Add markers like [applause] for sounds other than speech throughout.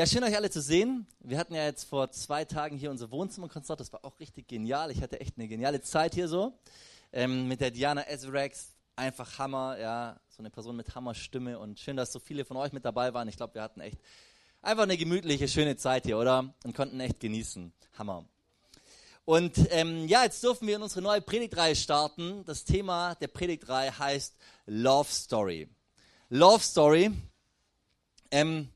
Ja, schön euch alle zu sehen. Wir hatten ja jetzt vor zwei Tagen hier unser Wohnzimmerkonzert. Das war auch richtig genial. Ich hatte echt eine geniale Zeit hier so. Ähm, mit der Diana Ezrex. Einfach Hammer, ja. So eine Person mit Hammerstimme. Und schön, dass so viele von euch mit dabei waren. Ich glaube, wir hatten echt einfach eine gemütliche, schöne Zeit hier, oder? Und konnten echt genießen. Hammer. Und ähm, ja, jetzt dürfen wir in unsere neue Predigtreihe starten. Das Thema der Predigtreihe heißt Love Story. Love Story. Ähm,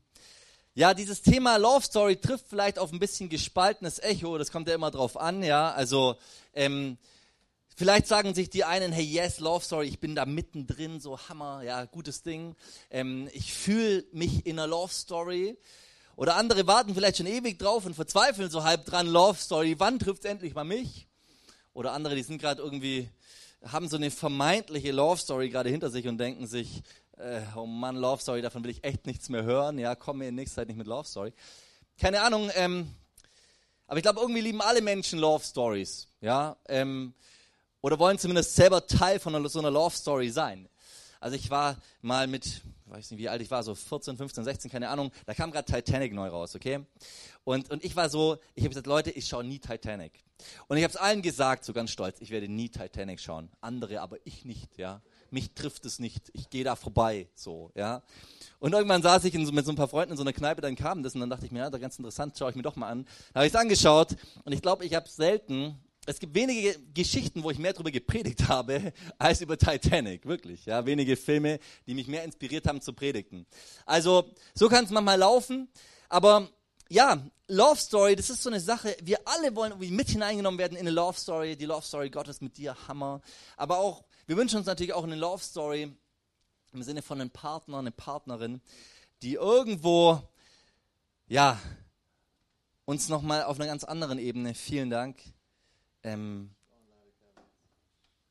ja, dieses Thema Love Story trifft vielleicht auf ein bisschen gespaltenes Echo, das kommt ja immer drauf an, ja. Also, ähm, vielleicht sagen sich die einen, hey, yes, Love Story, ich bin da mittendrin, so Hammer, ja, gutes Ding. Ähm, ich fühle mich in einer Love Story. Oder andere warten vielleicht schon ewig drauf und verzweifeln so halb dran, Love Story, wann trifft es endlich mal mich? Oder andere, die sind gerade irgendwie, haben so eine vermeintliche Love Story gerade hinter sich und denken sich, äh, oh Mann, Love Story, davon will ich echt nichts mehr hören. Ja, komm mir in nächster Zeit nicht mit Love Story. Keine Ahnung, ähm, aber ich glaube, irgendwie lieben alle Menschen Love Stories. Ja, ähm, oder wollen zumindest selber Teil von so einer Love Story sein. Also ich war mal mit, weiß nicht wie alt ich war, so 14, 15, 16, keine Ahnung, da kam gerade Titanic neu raus, okay? Und, und ich war so, ich habe gesagt, Leute, ich schaue nie Titanic. Und ich habe es allen gesagt, so ganz stolz, ich werde nie Titanic schauen. Andere, aber ich nicht, ja mich trifft es nicht, ich gehe da vorbei, so, ja. Und irgendwann saß ich in, mit so ein paar Freunden in so einer Kneipe, dann kam das und dann dachte ich mir, ja, das ist ganz interessant, schaue ich mir doch mal an. Da habe ich es angeschaut und ich glaube, ich habe selten, es gibt wenige Geschichten, wo ich mehr darüber gepredigt [laughs] habe, als über Titanic, wirklich, ja, wenige Filme, die mich mehr inspiriert haben zu predigten. Also, so kann es manchmal laufen, aber ja, Love Story, das ist so eine Sache, wir alle wollen irgendwie mit hineingenommen werden in eine Love Story, die Love Story Gottes mit dir, Hammer. Aber auch wir wünschen uns natürlich auch eine Love Story im Sinne von einem Partner, eine Partnerin, die irgendwo, ja, uns nochmal auf einer ganz anderen Ebene, vielen Dank. Ähm,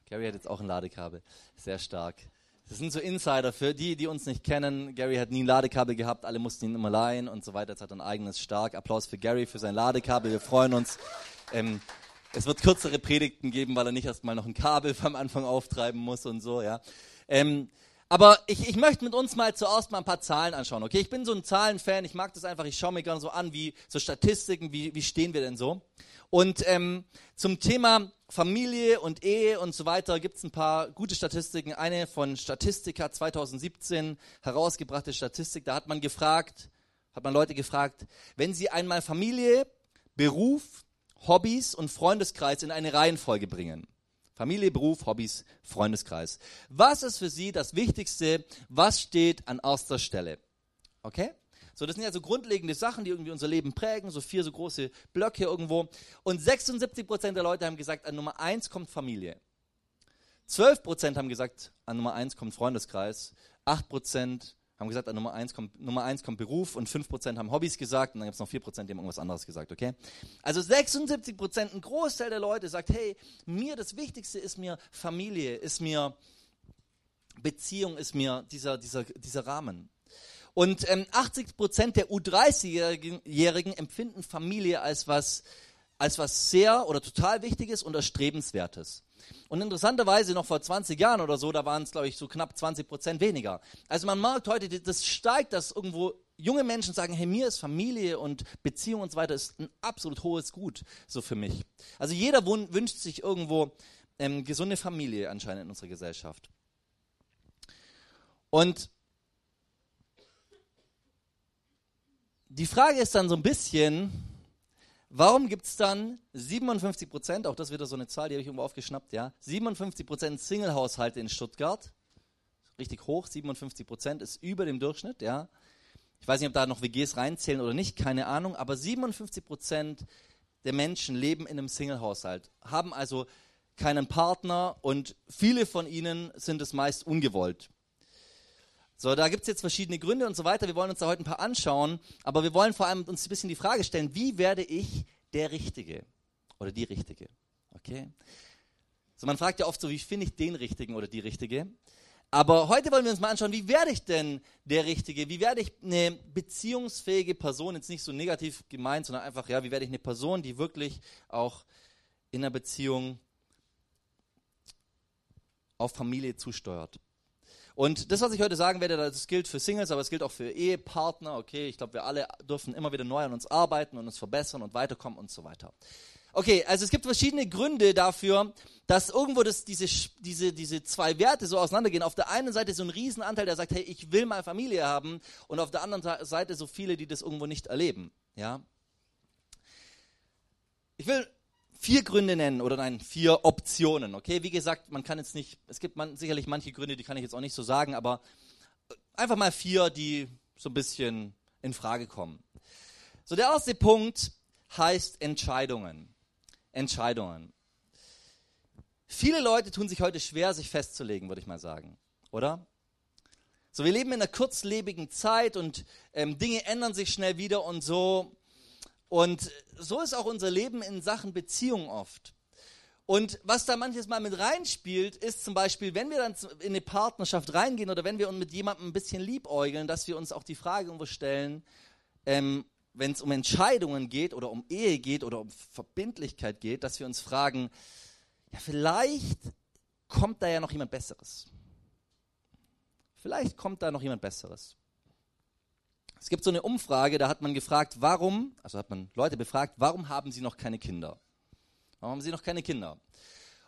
Gary hat jetzt auch ein Ladekabel, sehr stark. Das sind so Insider für die, die uns nicht kennen. Gary hat nie ein Ladekabel gehabt, alle mussten ihn immer leihen und so weiter. Jetzt hat er ein eigenes stark. Applaus für Gary für sein Ladekabel. Wir freuen uns. Ähm, es wird kürzere Predigten geben, weil er nicht erstmal noch ein Kabel [laughs] vom Anfang auftreiben muss und so, ja. Ähm, aber ich, ich möchte mit uns mal zuerst mal ein paar Zahlen anschauen, okay? Ich bin so ein Zahlenfan, ich mag das einfach, ich schaue mir gerne so an, wie so Statistiken, wie, wie stehen wir denn so? Und ähm, zum Thema Familie und Ehe und so weiter gibt es ein paar gute Statistiken. Eine von Statistika 2017 herausgebrachte Statistik, da hat man gefragt, hat man Leute gefragt, wenn sie einmal Familie, Beruf, Hobbys und Freundeskreis in eine Reihenfolge bringen. Familie, Beruf, Hobbys, Freundeskreis. Was ist für Sie das Wichtigste? Was steht an erster Stelle? Okay? So, das sind ja so grundlegende Sachen, die irgendwie unser Leben prägen, so vier so große Blöcke irgendwo. Und 76 Prozent der Leute haben gesagt, an Nummer eins kommt Familie. 12 Prozent haben gesagt, an Nummer eins kommt Freundeskreis. 8 Prozent haben gesagt, an Nummer eins kommt, Nummer eins kommt Beruf und 5% haben Hobbys gesagt und dann gibt es noch 4%, die haben irgendwas anderes gesagt, okay? Also 76%, ein Großteil der Leute sagt, hey, mir das Wichtigste ist mir Familie, ist mir Beziehung, ist mir dieser, dieser, dieser Rahmen. Und ähm, 80% der U30-Jährigen empfinden Familie als was, als was sehr oder total Wichtiges und erstrebenswertes. Und interessanterweise noch vor 20 Jahren oder so, da waren es, glaube ich, so knapp 20 Prozent weniger. Also man merkt heute, das steigt, dass irgendwo junge Menschen sagen, hey, mir ist Familie und Beziehung und so weiter ist ein absolut hohes Gut, so für mich. Also jeder wünscht sich irgendwo ähm, gesunde Familie anscheinend in unserer Gesellschaft. Und die Frage ist dann so ein bisschen, Warum gibt es dann 57 Prozent, auch das wieder so eine Zahl, die habe ich irgendwo aufgeschnappt, ja, 57 Prozent Single-Haushalte in Stuttgart, richtig hoch, 57 Prozent ist über dem Durchschnitt, ja. Ich weiß nicht, ob da noch WGs reinzählen oder nicht, keine Ahnung, aber 57 Prozent der Menschen leben in einem Single-Haushalt, haben also keinen Partner und viele von ihnen sind es meist ungewollt. So, da gibt es jetzt verschiedene Gründe und so weiter. Wir wollen uns da heute ein paar anschauen, aber wir wollen vor allem uns ein bisschen die Frage stellen, wie werde ich der Richtige oder die Richtige? Okay? So, man fragt ja oft so, wie finde ich den Richtigen oder die Richtige? Aber heute wollen wir uns mal anschauen, wie werde ich denn der Richtige? Wie werde ich eine beziehungsfähige Person? Jetzt nicht so negativ gemeint, sondern einfach, ja, wie werde ich eine Person, die wirklich auch in einer Beziehung auf Familie zusteuert? Und das, was ich heute sagen werde, das gilt für Singles, aber es gilt auch für Ehepartner. Okay, ich glaube, wir alle dürfen immer wieder neu an uns arbeiten und uns verbessern und weiterkommen und so weiter. Okay, also es gibt verschiedene Gründe dafür, dass irgendwo das, diese, diese, diese zwei Werte so auseinandergehen. Auf der einen Seite so ein Riesenanteil, der sagt, hey, ich will mal Familie haben, und auf der anderen Seite so viele, die das irgendwo nicht erleben. Ja. Ich will vier Gründe nennen oder nein, vier Optionen. Okay, wie gesagt, man kann jetzt nicht, es gibt man, sicherlich manche Gründe, die kann ich jetzt auch nicht so sagen, aber einfach mal vier, die so ein bisschen in Frage kommen. So, der erste Punkt heißt Entscheidungen. Entscheidungen. Viele Leute tun sich heute schwer, sich festzulegen, würde ich mal sagen, oder? So, wir leben in einer kurzlebigen Zeit und ähm, Dinge ändern sich schnell wieder und so. Und so ist auch unser Leben in Sachen Beziehung oft. Und was da manches Mal mit reinspielt, ist zum Beispiel, wenn wir dann in eine Partnerschaft reingehen oder wenn wir uns mit jemandem ein bisschen liebäugeln, dass wir uns auch die Frage stellen, ähm, wenn es um Entscheidungen geht oder um Ehe geht oder um Verbindlichkeit geht, dass wir uns fragen, ja, vielleicht kommt da ja noch jemand Besseres. Vielleicht kommt da noch jemand Besseres. Es gibt so eine Umfrage, da hat man gefragt, warum, also hat man Leute befragt, warum haben sie noch keine Kinder? Warum haben sie noch keine Kinder?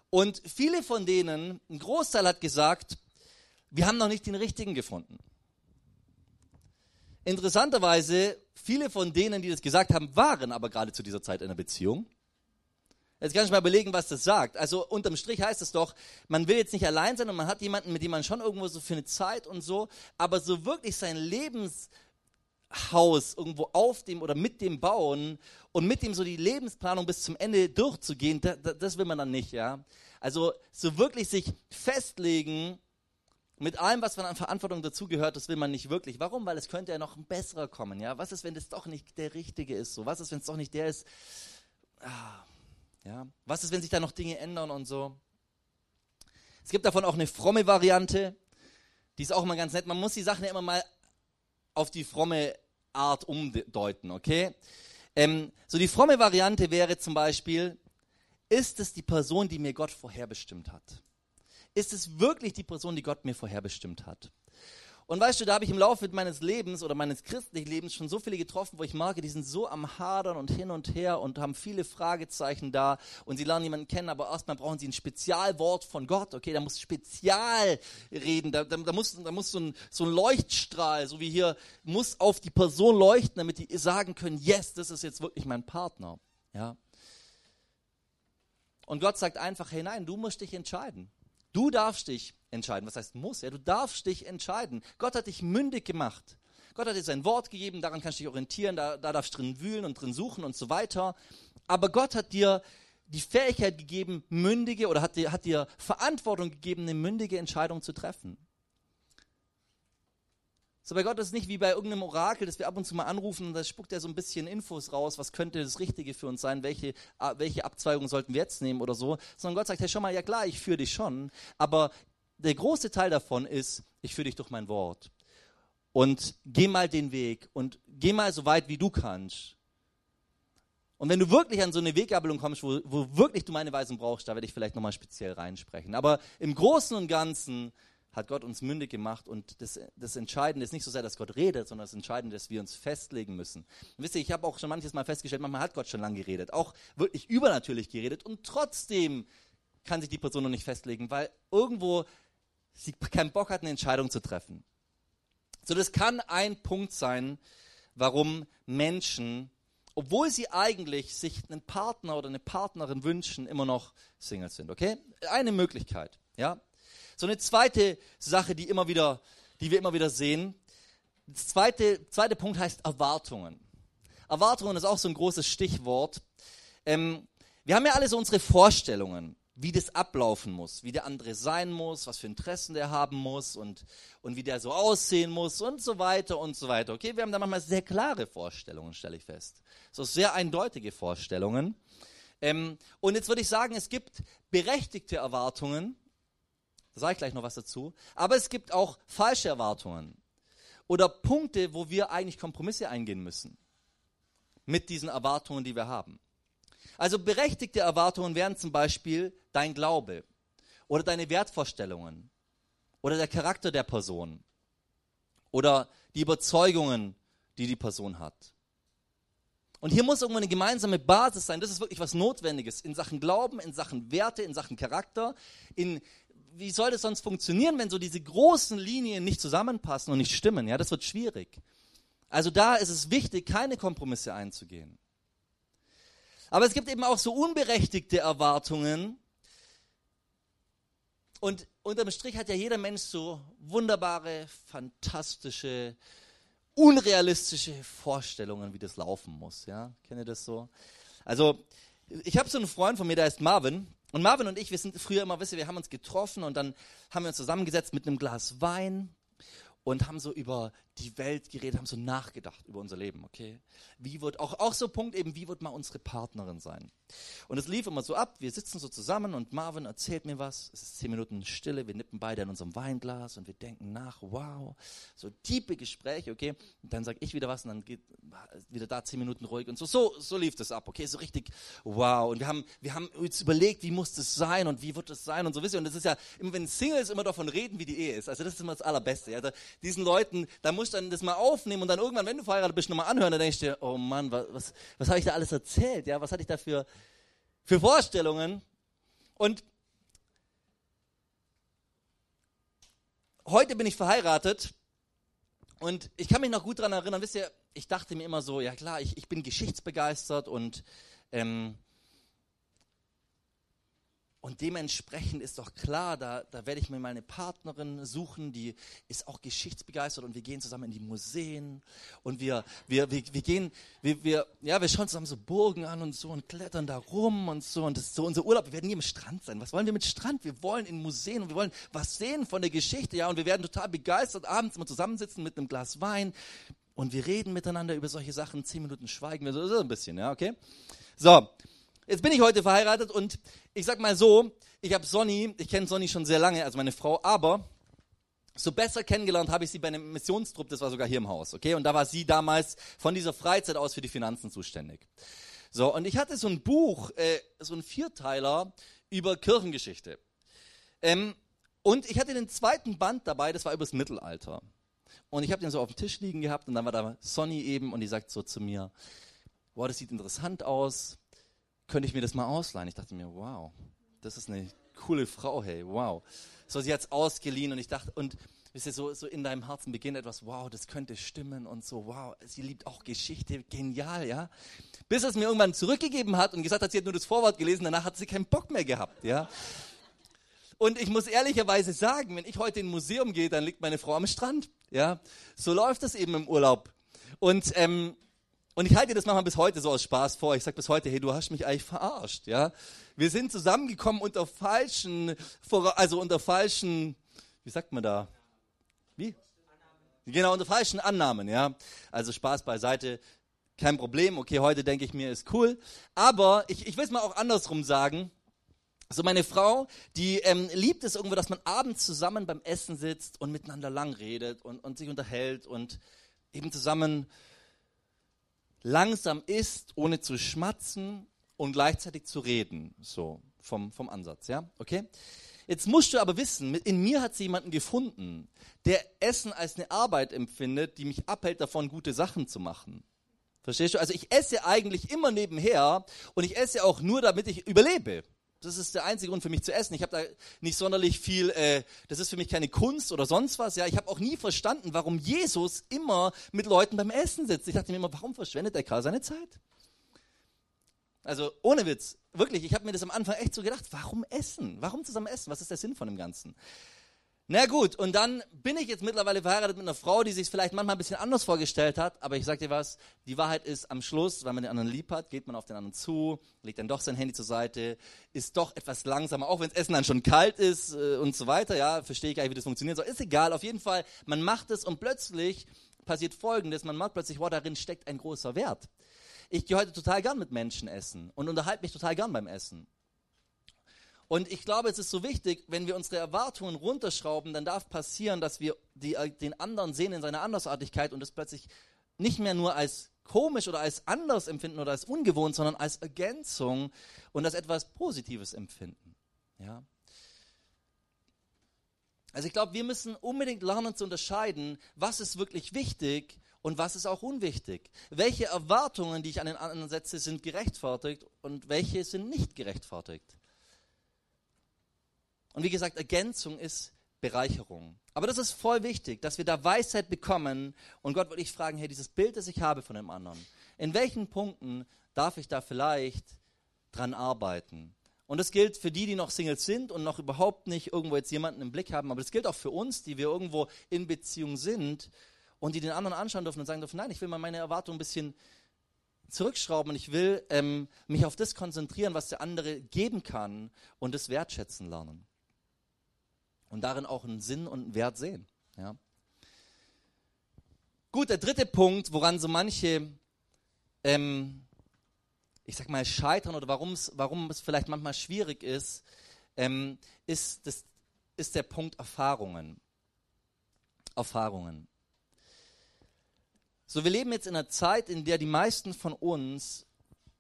Und viele von denen, ein Großteil hat gesagt, wir haben noch nicht den richtigen gefunden. Interessanterweise, viele von denen, die das gesagt haben, waren aber gerade zu dieser Zeit in einer Beziehung. Jetzt kann ich mal überlegen, was das sagt. Also unterm Strich heißt es doch, man will jetzt nicht allein sein und man hat jemanden, mit dem man schon irgendwo so für eine Zeit und so, aber so wirklich sein Lebens, Haus irgendwo auf dem oder mit dem bauen und mit dem so die Lebensplanung bis zum Ende durchzugehen, da, da, das will man dann nicht, ja. Also so wirklich sich festlegen mit allem, was an Verantwortung dazugehört, das will man nicht wirklich. Warum? Weil es könnte ja noch ein besserer kommen, ja. Was ist, wenn das doch nicht der Richtige ist? So, was ist, wenn es doch nicht der ist? Ah, ja. Was ist, wenn sich da noch Dinge ändern und so? Es gibt davon auch eine fromme Variante. Die ist auch immer ganz nett. Man muss die Sachen ja immer mal auf die fromme Art umdeuten, okay? Ähm, so die fromme Variante wäre zum Beispiel, ist es die Person, die mir Gott vorherbestimmt hat? Ist es wirklich die Person, die Gott mir vorherbestimmt hat? Und weißt du, da habe ich im Laufe meines Lebens oder meines christlichen Lebens schon so viele getroffen, wo ich merke, die sind so am Hadern und hin und her und haben viele Fragezeichen da und sie lernen jemanden kennen, aber erstmal brauchen sie ein Spezialwort von Gott, okay, da muss spezial reden, da, da, da muss, da muss so, ein, so ein Leuchtstrahl, so wie hier, muss auf die Person leuchten, damit die sagen können, yes, das ist jetzt wirklich mein Partner, ja. Und Gott sagt einfach, hey nein, du musst dich entscheiden. Du darfst dich entscheiden. Was heißt muss? Ja, du darfst dich entscheiden. Gott hat dich mündig gemacht. Gott hat dir sein Wort gegeben, daran kannst du dich orientieren, da, da darfst du drin wühlen und drin suchen und so weiter. Aber Gott hat dir die Fähigkeit gegeben, mündige oder hat dir, hat dir Verantwortung gegeben, eine mündige Entscheidung zu treffen. So bei Gott ist es nicht wie bei irgendeinem Orakel, das wir ab und zu mal anrufen und da spuckt er so ein bisschen Infos raus, was könnte das Richtige für uns sein, welche, welche Abzweigung sollten wir jetzt nehmen oder so, sondern Gott sagt, hey, schon mal, ja klar, ich führe dich schon, aber der große Teil davon ist, ich führe dich durch mein Wort. Und geh mal den Weg und geh mal so weit, wie du kannst. Und wenn du wirklich an so eine Weggabelung kommst, wo, wo wirklich du meine Weisung brauchst, da werde ich vielleicht nochmal speziell reinsprechen. Aber im Großen und Ganzen hat Gott uns mündig gemacht und das, das Entscheidende ist nicht so sehr, dass Gott redet, sondern das Entscheidende ist, dass wir uns festlegen müssen. Und wisst ihr, ich habe auch schon manches Mal festgestellt, manchmal hat Gott schon lange geredet, auch wirklich übernatürlich geredet und trotzdem kann sich die Person noch nicht festlegen, weil irgendwo sie keinen Bock hat, eine Entscheidung zu treffen. So, das kann ein Punkt sein, warum Menschen, obwohl sie eigentlich sich einen Partner oder eine Partnerin wünschen, immer noch Single sind. Okay? Eine Möglichkeit. Ja? So eine zweite Sache, die immer wieder, die wir immer wieder sehen. Das zweite, zweite Punkt heißt Erwartungen. Erwartungen ist auch so ein großes Stichwort. Ähm, wir haben ja alle so unsere Vorstellungen, wie das ablaufen muss, wie der andere sein muss, was für Interessen der haben muss und, und wie der so aussehen muss und so weiter und so weiter. Okay, wir haben da manchmal sehr klare Vorstellungen, stelle ich fest. So sehr eindeutige Vorstellungen. Ähm, und jetzt würde ich sagen, es gibt berechtigte Erwartungen da sage ich gleich noch was dazu. Aber es gibt auch falsche Erwartungen oder Punkte, wo wir eigentlich Kompromisse eingehen müssen mit diesen Erwartungen, die wir haben. Also berechtigte Erwartungen wären zum Beispiel dein Glaube oder deine Wertvorstellungen oder der Charakter der Person oder die Überzeugungen, die die Person hat. Und hier muss irgendwo eine gemeinsame Basis sein. Das ist wirklich was Notwendiges in Sachen Glauben, in Sachen Werte, in Sachen Charakter. In, wie soll das sonst funktionieren, wenn so diese großen Linien nicht zusammenpassen und nicht stimmen? Ja, das wird schwierig. Also da ist es wichtig, keine Kompromisse einzugehen. Aber es gibt eben auch so unberechtigte Erwartungen. Und unterm Strich hat ja jeder Mensch so wunderbare, fantastische, unrealistische Vorstellungen, wie das laufen muss. Ja, kennt ihr das so? Also, ich habe so einen Freund von mir, der heißt Marvin. Und Marvin und ich, wir sind früher immer, wisst ihr, wir haben uns getroffen und dann haben wir uns zusammengesetzt mit einem Glas Wein und haben so über die Welt geredet, haben so nachgedacht über unser Leben, okay? Wie wird, auch, auch so Punkt eben, wie wird mal unsere Partnerin sein? Und es lief immer so ab, wir sitzen so zusammen und Marvin erzählt mir was, es ist zehn Minuten Stille, wir nippen beide in unserem Weinglas und wir denken nach, wow, so tiefe Gespräche, okay? Und dann sage ich wieder was und dann geht wieder da zehn Minuten ruhig und so, so, so lief das ab, okay? So richtig, wow. Und wir haben, wir haben uns überlegt, wie muss das sein und wie wird das sein und so, wisst ihr, und das ist ja, wenn Singles immer davon reden, wie die Ehe ist, also das ist immer das Allerbeste, ja? Da, diesen Leuten, da musst dann das mal aufnehmen und dann irgendwann, wenn du verheiratet bist, nochmal anhören, dann denkst du dir, oh Mann, was, was, was habe ich da alles erzählt? Ja, was hatte ich da für, für Vorstellungen? Und heute bin ich verheiratet und ich kann mich noch gut daran erinnern, wisst ihr, ich dachte mir immer so, ja klar, ich, ich bin geschichtsbegeistert und ähm, und dementsprechend ist doch klar, da, da werde ich mir meine Partnerin suchen, die ist auch geschichtsbegeistert und wir gehen zusammen in die Museen und wir, wir, wir, wir gehen, wir, wir, ja, wir schauen zusammen so Burgen an und so und klettern da rum und so und das ist so unser Urlaub. Wir werden nie im Strand sein. Was wollen wir mit Strand? Wir wollen in Museen und wir wollen was sehen von der Geschichte, ja, und wir werden total begeistert abends immer zusammensitzen mit einem Glas Wein und wir reden miteinander über solche Sachen. Zehn Minuten schweigen wir so, so ein bisschen, ja, okay? So. Jetzt bin ich heute verheiratet und ich sag mal so, ich habe Sonny, ich kenne Sonny schon sehr lange, also meine Frau, aber so besser kennengelernt habe ich sie bei einem Missionstrupp, das war sogar hier im Haus, okay? Und da war sie damals von dieser Freizeit aus für die Finanzen zuständig. So, und ich hatte so ein Buch, äh, so ein Vierteiler über Kirchengeschichte. Ähm, und ich hatte den zweiten Band dabei, das war übers Mittelalter. Und ich habe den so auf dem Tisch liegen gehabt und dann war da Sonny eben und die sagt so zu mir, wow, das sieht interessant aus, könnte ich mir das mal ausleihen? Ich dachte mir, wow, das ist eine coole Frau, hey, wow. So, sie hat es ausgeliehen und ich dachte, und wisst ihr, so, so in deinem Herzen beginnt etwas, wow, das könnte stimmen und so, wow, sie liebt auch Geschichte, genial, ja. Bis es mir irgendwann zurückgegeben hat und gesagt hat, sie hat nur das Vorwort gelesen, danach hat sie keinen Bock mehr gehabt, ja. Und ich muss ehrlicherweise sagen, wenn ich heute in ein Museum gehe, dann liegt meine Frau am Strand, ja. So läuft das eben im Urlaub. Und ähm, und ich halte das manchmal bis heute so aus Spaß vor. Ich sage bis heute, hey, du hast mich eigentlich verarscht, ja. Wir sind zusammengekommen unter falschen, also unter falschen, wie sagt man da? Wie? Genau, unter falschen Annahmen, ja. Also Spaß beiseite, kein Problem. Okay, heute denke ich mir, ist cool. Aber ich, ich will es mal auch andersrum sagen. So meine Frau, die ähm, liebt es irgendwo, dass man abends zusammen beim Essen sitzt und miteinander lang redet und, und sich unterhält und eben zusammen langsam isst, ohne zu schmatzen und gleichzeitig zu reden. So vom, vom Ansatz, ja? Okay? Jetzt musst du aber wissen, in mir hat sie jemanden gefunden, der Essen als eine Arbeit empfindet, die mich abhält davon, gute Sachen zu machen. Verstehst du? Also ich esse eigentlich immer nebenher und ich esse auch nur, damit ich überlebe. Das ist der einzige Grund für mich zu essen. Ich habe da nicht sonderlich viel, äh, das ist für mich keine Kunst oder sonst was. Ja, ich habe auch nie verstanden, warum Jesus immer mit Leuten beim Essen sitzt. Ich dachte mir immer, warum verschwendet er gerade seine Zeit? Also ohne Witz, wirklich, ich habe mir das am Anfang echt so gedacht, warum essen? Warum zusammen essen? Was ist der Sinn von dem Ganzen? Na gut, und dann bin ich jetzt mittlerweile verheiratet mit einer Frau, die sich vielleicht manchmal ein bisschen anders vorgestellt hat, aber ich sag dir was, die Wahrheit ist am Schluss, wenn man den anderen lieb hat, geht man auf den anderen zu, legt dann doch sein Handy zur Seite, ist doch etwas langsamer, auch wenn das Essen dann schon kalt ist äh, und so weiter, ja, verstehe ich gar nicht, wie das funktioniert soll, ist egal, auf jeden Fall, man macht es und plötzlich passiert Folgendes, man merkt plötzlich, wow, darin steckt ein großer Wert. Ich gehe heute total gern mit Menschen essen und unterhalte mich total gern beim Essen. Und ich glaube, es ist so wichtig, wenn wir unsere Erwartungen runterschrauben, dann darf passieren, dass wir die, äh, den anderen sehen in seiner Andersartigkeit und es plötzlich nicht mehr nur als komisch oder als anders empfinden oder als ungewohnt, sondern als Ergänzung und als etwas Positives empfinden. Ja? Also ich glaube, wir müssen unbedingt lernen zu unterscheiden, was ist wirklich wichtig und was ist auch unwichtig. Welche Erwartungen, die ich an den anderen setze, sind gerechtfertigt und welche sind nicht gerechtfertigt. Und wie gesagt, Ergänzung ist Bereicherung. Aber das ist voll wichtig, dass wir da Weisheit bekommen und Gott würde ich fragen, hey, dieses Bild, das ich habe von dem anderen, in welchen Punkten darf ich da vielleicht dran arbeiten? Und das gilt für die, die noch Singles sind und noch überhaupt nicht irgendwo jetzt jemanden im Blick haben, aber das gilt auch für uns, die wir irgendwo in Beziehung sind und die den anderen anschauen dürfen und sagen dürfen, nein, ich will mal meine Erwartungen ein bisschen zurückschrauben und ich will ähm, mich auf das konzentrieren, was der andere geben kann und das wertschätzen lernen. Und darin auch einen Sinn und einen Wert sehen. Ja. Gut, der dritte Punkt, woran so manche, ähm, ich sag mal, scheitern oder warum es vielleicht manchmal schwierig ist, ähm, ist, das, ist der Punkt Erfahrungen. Erfahrungen. So, wir leben jetzt in einer Zeit, in der die meisten von uns,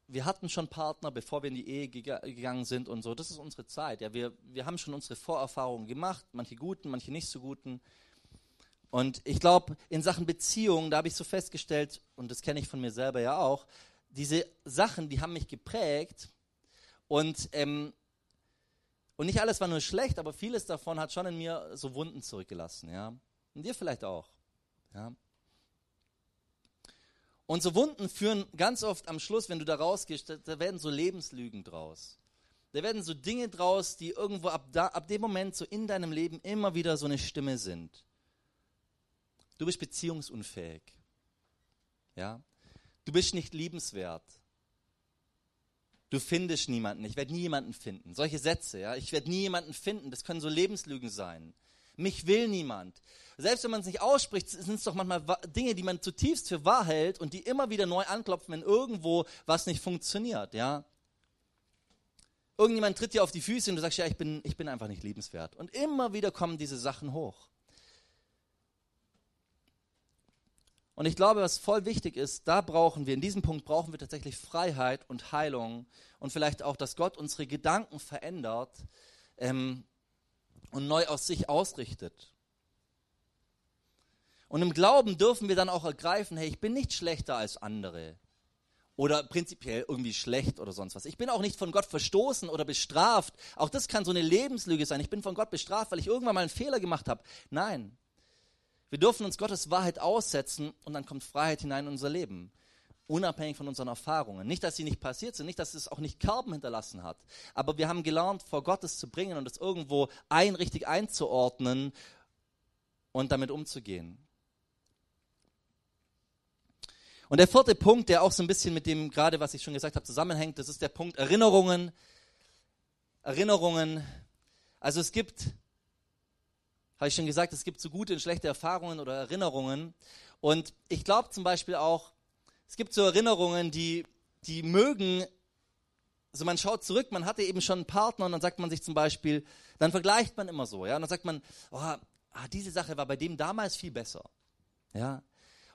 wir hatten schon Partner, bevor wir in die Ehe gegangen sind und so. Das ist unsere Zeit. Ja, wir, wir haben schon unsere Vorerfahrungen gemacht, manche guten, manche nicht so guten. Und ich glaube, in Sachen Beziehungen, da habe ich so festgestellt, und das kenne ich von mir selber ja auch, diese Sachen, die haben mich geprägt. Und, ähm, und nicht alles war nur schlecht, aber vieles davon hat schon in mir so Wunden zurückgelassen. Ja? Und dir vielleicht auch. Ja? Und so Wunden führen ganz oft am Schluss, wenn du da rausgehst, da, da werden so Lebenslügen draus. Da werden so Dinge draus, die irgendwo ab, da, ab dem Moment so in deinem Leben immer wieder so eine Stimme sind. Du bist beziehungsunfähig. Ja? Du bist nicht liebenswert. Du findest niemanden. Ich werde nie jemanden finden. Solche Sätze, ja. Ich werde nie jemanden finden. Das können so Lebenslügen sein. Mich will niemand. Selbst wenn man es nicht ausspricht, sind es doch manchmal Dinge, die man zutiefst für wahr hält und die immer wieder neu anklopfen, wenn irgendwo was nicht funktioniert, ja. Irgendjemand tritt dir auf die Füße und du sagst, ja, ich bin, ich bin einfach nicht liebenswert. Und immer wieder kommen diese Sachen hoch. Und ich glaube, was voll wichtig ist, da brauchen wir, in diesem Punkt brauchen wir tatsächlich Freiheit und Heilung und vielleicht auch, dass Gott unsere Gedanken verändert ähm, und neu aus sich ausrichtet. Und im Glauben dürfen wir dann auch ergreifen, hey, ich bin nicht schlechter als andere. Oder prinzipiell irgendwie schlecht oder sonst was. Ich bin auch nicht von Gott verstoßen oder bestraft. Auch das kann so eine Lebenslüge sein. Ich bin von Gott bestraft, weil ich irgendwann mal einen Fehler gemacht habe. Nein. Wir dürfen uns Gottes Wahrheit aussetzen und dann kommt Freiheit hinein in unser Leben. Unabhängig von unseren Erfahrungen. Nicht, dass sie nicht passiert sind, nicht, dass es auch nicht Kerben hinterlassen hat. Aber wir haben gelernt, vor Gottes zu bringen und es irgendwo ein richtig einzuordnen und damit umzugehen. Und der vierte Punkt, der auch so ein bisschen mit dem gerade, was ich schon gesagt habe, zusammenhängt, das ist der Punkt Erinnerungen. Erinnerungen. Also es gibt, habe ich schon gesagt, es gibt so gute und schlechte Erfahrungen oder Erinnerungen. Und ich glaube zum Beispiel auch, es gibt so Erinnerungen, die, die mögen, also man schaut zurück, man hatte eben schon einen Partner und dann sagt man sich zum Beispiel, dann vergleicht man immer so, ja, und dann sagt man, oh, ah, diese Sache war bei dem damals viel besser. Ja,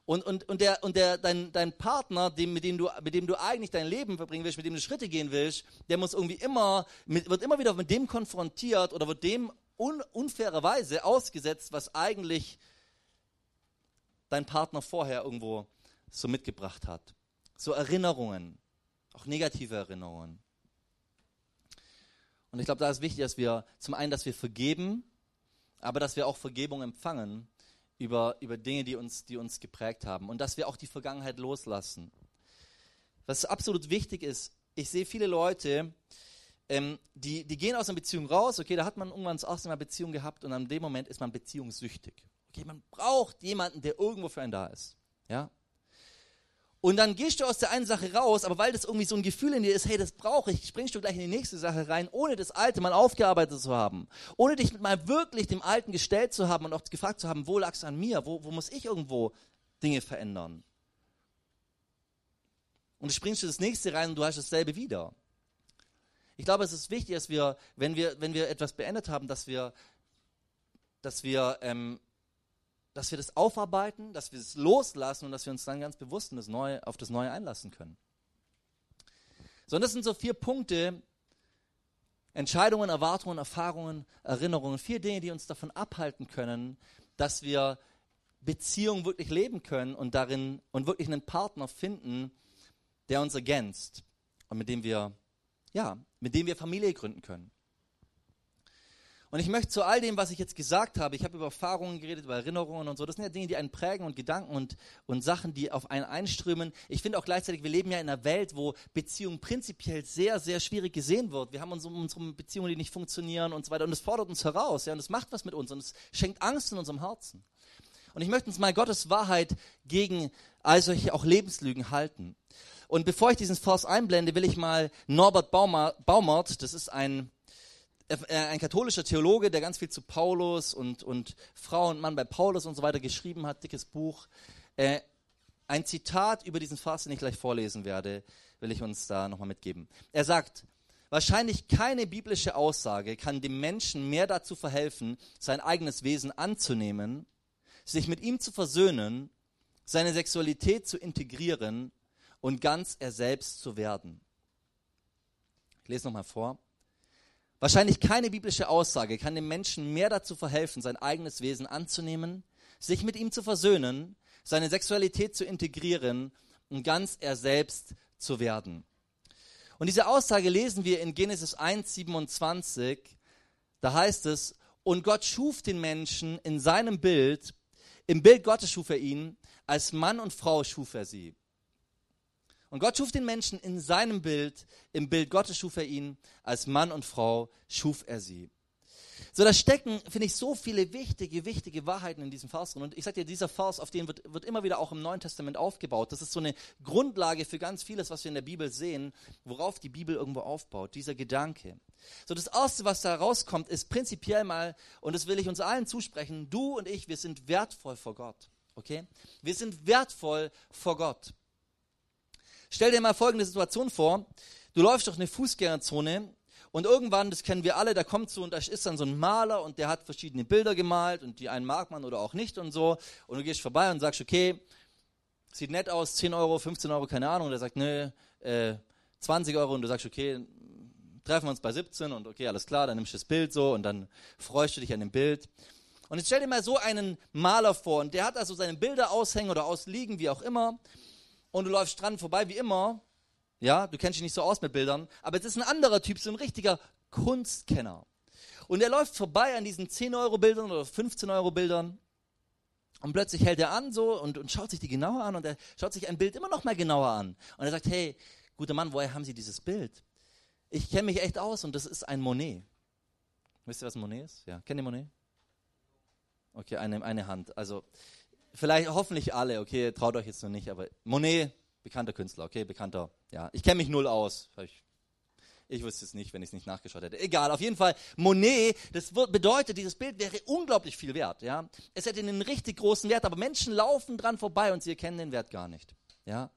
und, und, und, der, und der, dein, dein Partner, dem, mit, dem du, mit dem du eigentlich dein Leben verbringen willst, mit dem du Schritte gehen willst, der muss irgendwie immer, mit, wird immer wieder mit dem konfrontiert oder wird dem un, unfairerweise ausgesetzt, was eigentlich dein Partner vorher irgendwo so mitgebracht hat. So Erinnerungen, auch negative Erinnerungen. Und ich glaube, da ist wichtig, dass wir zum einen, dass wir vergeben, aber dass wir auch Vergebung empfangen über, über Dinge, die uns, die uns geprägt haben und dass wir auch die Vergangenheit loslassen. Was absolut wichtig ist, ich sehe viele Leute, ähm, die, die gehen aus einer Beziehung raus, okay, da hat man irgendwann das erste Mal Beziehung gehabt und an dem Moment ist man beziehungssüchtig. Okay, man braucht jemanden, der irgendwo für einen da ist. Ja? Und dann gehst du aus der einen Sache raus, aber weil das irgendwie so ein Gefühl in dir ist, hey, das brauche ich, springst du gleich in die nächste Sache rein, ohne das Alte mal aufgearbeitet zu haben. Ohne dich mal wirklich dem Alten gestellt zu haben und auch gefragt zu haben, wo lag es an mir? Wo, wo muss ich irgendwo Dinge verändern? Und du springst du das nächste rein und du hast dasselbe wieder. Ich glaube, es ist wichtig, dass wir, wenn wir, wenn wir etwas beendet haben, dass wir, dass wir ähm, dass wir das aufarbeiten, dass wir es loslassen und dass wir uns dann ganz bewusst das Neue, auf das Neue einlassen können. So, und das sind so vier Punkte, Entscheidungen, Erwartungen, Erfahrungen, Erinnerungen, vier Dinge, die uns davon abhalten können, dass wir Beziehungen wirklich leben können und darin und wirklich einen Partner finden, der uns ergänzt und mit dem wir, ja, mit dem wir Familie gründen können. Und ich möchte zu all dem, was ich jetzt gesagt habe, ich habe über Erfahrungen geredet, über Erinnerungen und so, das sind ja Dinge, die einen prägen und Gedanken und, und Sachen, die auf einen einströmen. Ich finde auch gleichzeitig, wir leben ja in einer Welt, wo Beziehung prinzipiell sehr, sehr schwierig gesehen wird. Wir haben unsere, unsere Beziehungen, die nicht funktionieren und so weiter. Und es fordert uns heraus, ja, und es macht was mit uns und es schenkt Angst in unserem Herzen. Und ich möchte uns mal Gottes Wahrheit gegen all solche auch Lebenslügen halten. Und bevor ich diesen Vers einblende, will ich mal Norbert Baumert, das ist ein ein katholischer Theologe, der ganz viel zu Paulus und, und Frau und Mann bei Paulus und so weiter geschrieben hat, dickes Buch. Äh, ein Zitat über diesen Vers, den ich gleich vorlesen werde, will ich uns da nochmal mitgeben. Er sagt, wahrscheinlich keine biblische Aussage kann dem Menschen mehr dazu verhelfen, sein eigenes Wesen anzunehmen, sich mit ihm zu versöhnen, seine Sexualität zu integrieren und ganz er selbst zu werden. Ich lese nochmal vor. Wahrscheinlich keine biblische Aussage kann dem Menschen mehr dazu verhelfen, sein eigenes Wesen anzunehmen, sich mit ihm zu versöhnen, seine Sexualität zu integrieren und ganz er selbst zu werden. Und diese Aussage lesen wir in Genesis 1, 27. Da heißt es, und Gott schuf den Menschen in seinem Bild, im Bild Gottes schuf er ihn, als Mann und Frau schuf er sie. Und Gott schuf den Menschen in seinem Bild, im Bild Gottes schuf er ihn, als Mann und Frau schuf er sie. So, da stecken, finde ich, so viele wichtige, wichtige Wahrheiten in diesem Vers drin. Und ich sage dir, dieser Vers, auf den wird, wird immer wieder auch im Neuen Testament aufgebaut. Das ist so eine Grundlage für ganz vieles, was wir in der Bibel sehen, worauf die Bibel irgendwo aufbaut, dieser Gedanke. So, das Erste, was da rauskommt, ist prinzipiell mal, und das will ich uns allen zusprechen, du und ich, wir sind wertvoll vor Gott. Okay? Wir sind wertvoll vor Gott. Stell dir mal folgende Situation vor. Du läufst durch eine Fußgängerzone und irgendwann, das kennen wir alle, da kommt so und da ist dann so ein Maler und der hat verschiedene Bilder gemalt und die einen mag man oder auch nicht und so. Und du gehst vorbei und sagst, okay, sieht nett aus, 10 Euro, 15 Euro, keine Ahnung. Und der sagt, nö, äh, 20 Euro und du sagst, okay, treffen wir uns bei 17 und okay, alles klar, dann nimmst du das Bild so und dann freust du dich an dem Bild. Und jetzt stell dir mal so einen Maler vor und der hat also seine Bilder aushängen oder ausliegen, wie auch immer und du läufst dran vorbei wie immer. Ja, du kennst dich nicht so aus mit Bildern, aber es ist ein anderer Typ, so ein richtiger Kunstkenner. Und er läuft vorbei an diesen 10-Euro-Bildern oder 15-Euro-Bildern und plötzlich hält er an so und, und schaut sich die genauer an und er schaut sich ein Bild immer noch mal genauer an. Und er sagt, hey, guter Mann, woher haben Sie dieses Bild? Ich kenne mich echt aus und das ist ein Monet. Wisst ihr, was ein Monet ist? Ja, kennt ihr Monet? Okay, eine, eine Hand. Also, vielleicht hoffentlich alle, okay, traut euch jetzt noch nicht, aber Monet, bekannter Künstler, okay, bekannter, ja. Ich kenne mich null aus. Ich, ich wüsste es nicht, wenn ich es nicht nachgeschaut hätte. Egal, auf jeden Fall, Monet, das bedeutet, dieses Bild wäre unglaublich viel wert, ja. Es hätte einen richtig großen Wert, aber Menschen laufen dran vorbei und sie erkennen den Wert gar nicht, ja.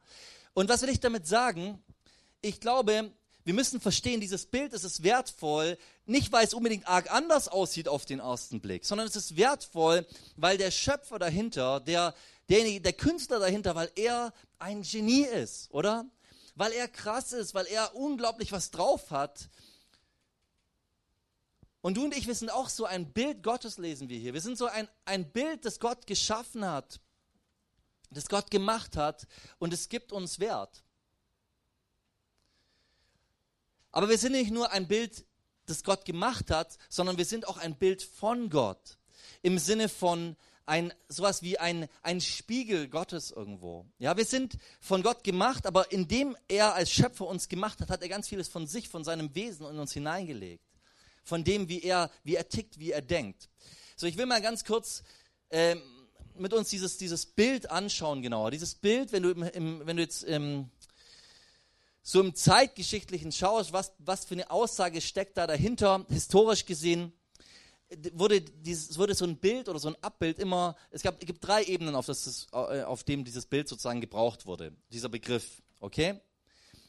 Und was will ich damit sagen? Ich glaube, wir müssen verstehen, dieses Bild ist es wertvoll, nicht weil es unbedingt arg anders aussieht auf den ersten Blick, sondern es ist wertvoll, weil der Schöpfer dahinter, der, derjenige, der Künstler dahinter, weil er ein Genie ist, oder? Weil er krass ist, weil er unglaublich was drauf hat. Und du und ich, wir sind auch so ein Bild Gottes, lesen wir hier. Wir sind so ein, ein Bild, das Gott geschaffen hat, das Gott gemacht hat und es gibt uns Wert. Aber wir sind nicht nur ein Bild, das Gott gemacht hat, sondern wir sind auch ein Bild von Gott. Im Sinne von ein, sowas wie ein, ein Spiegel Gottes irgendwo. Ja, wir sind von Gott gemacht, aber indem er als Schöpfer uns gemacht hat, hat er ganz vieles von sich, von seinem Wesen in uns hineingelegt. Von dem, wie er, wie er tickt, wie er denkt. So, ich will mal ganz kurz ähm, mit uns dieses, dieses Bild anschauen genauer. Dieses Bild, wenn du, im, im, wenn du jetzt im so im zeitgeschichtlichen schaust, was, was für eine Aussage steckt da dahinter, historisch gesehen, wurde, dieses, wurde so ein Bild oder so ein Abbild immer, es, gab, es gibt drei Ebenen, auf, das, äh, auf dem dieses Bild sozusagen gebraucht wurde, dieser Begriff. Okay?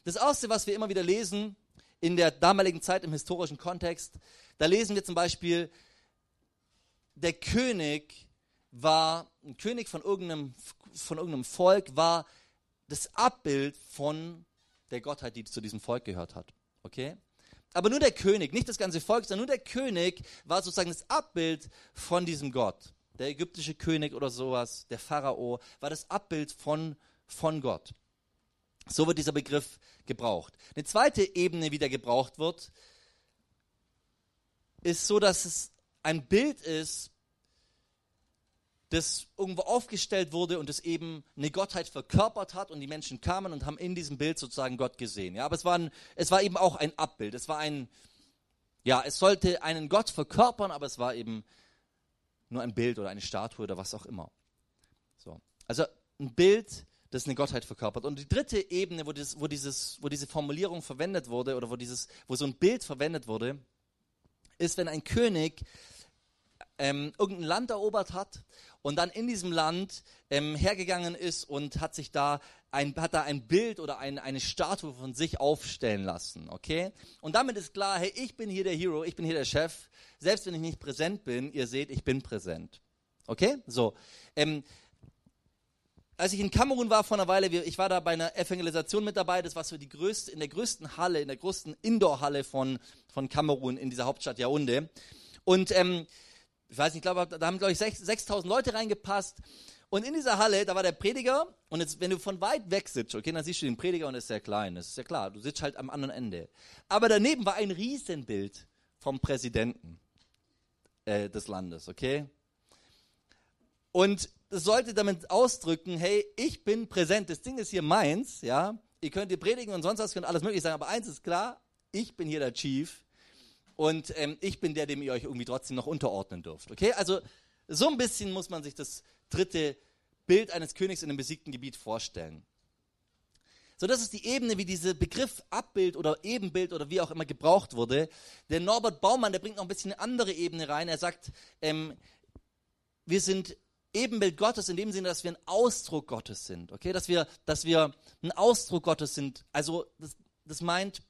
Das erste, was wir immer wieder lesen, in der damaligen Zeit im historischen Kontext, da lesen wir zum Beispiel, der König war, ein König von irgendeinem, von irgendeinem Volk war das Abbild von der Gottheit, die zu diesem Volk gehört hat. Okay? aber nur der König, nicht das ganze Volk, sondern nur der König war sozusagen das Abbild von diesem Gott. Der ägyptische König oder sowas, der Pharao, war das Abbild von, von Gott. So wird dieser Begriff gebraucht. Eine zweite Ebene, wie der gebraucht wird, ist so, dass es ein Bild ist, das irgendwo aufgestellt wurde und es eben eine Gottheit verkörpert hat und die Menschen kamen und haben in diesem Bild sozusagen Gott gesehen. Ja, aber es war, ein, es war eben auch ein Abbild. Es war ein, ja, es sollte einen Gott verkörpern, aber es war eben nur ein Bild oder eine Statue oder was auch immer. So. Also ein Bild, das eine Gottheit verkörpert. Und die dritte Ebene, wo, dieses, wo, dieses, wo diese Formulierung verwendet wurde oder wo, dieses, wo so ein Bild verwendet wurde, ist, wenn ein König ähm, irgendein Land erobert hat und dann in diesem Land ähm, hergegangen ist und hat sich da ein, hat da ein Bild oder ein, eine Statue von sich aufstellen lassen, okay? Und damit ist klar, hey, ich bin hier der Hero, ich bin hier der Chef, selbst wenn ich nicht präsent bin, ihr seht, ich bin präsent, okay? So, ähm, als ich in Kamerun war vor einer Weile, ich war da bei einer Evangelisation mit dabei, das war so die größte, in der größten Halle, in der größten Indoor-Halle von, von Kamerun, in dieser Hauptstadt Yaoundé. Und ähm, ich weiß nicht, ich glaube, da haben, glaube ich, 6000 Leute reingepasst. Und in dieser Halle, da war der Prediger. Und jetzt, wenn du von weit weg sitzt, okay, dann siehst du den Prediger und ist sehr klein. Das ist ja klar. Du sitzt halt am anderen Ende. Aber daneben war ein Riesenbild vom Präsidenten äh, des Landes, okay? Und das sollte damit ausdrücken, hey, ich bin präsent. Das Ding ist hier meins, ja. Ihr könnt ihr predigen und sonst was, könnt alles möglich sein. Aber eins ist klar, ich bin hier der Chief und ähm, ich bin der, dem ihr euch irgendwie trotzdem noch unterordnen dürft. Okay, also so ein bisschen muss man sich das dritte Bild eines Königs in einem besiegten Gebiet vorstellen. So, das ist die Ebene, wie dieser Begriff Abbild oder Ebenbild oder wie auch immer gebraucht wurde. Der Norbert Baumann, der bringt noch ein bisschen eine andere Ebene rein. Er sagt, ähm, wir sind Ebenbild Gottes in dem Sinne, dass wir ein Ausdruck Gottes sind. Okay, dass wir, dass wir ein Ausdruck Gottes sind. Also das, das meint,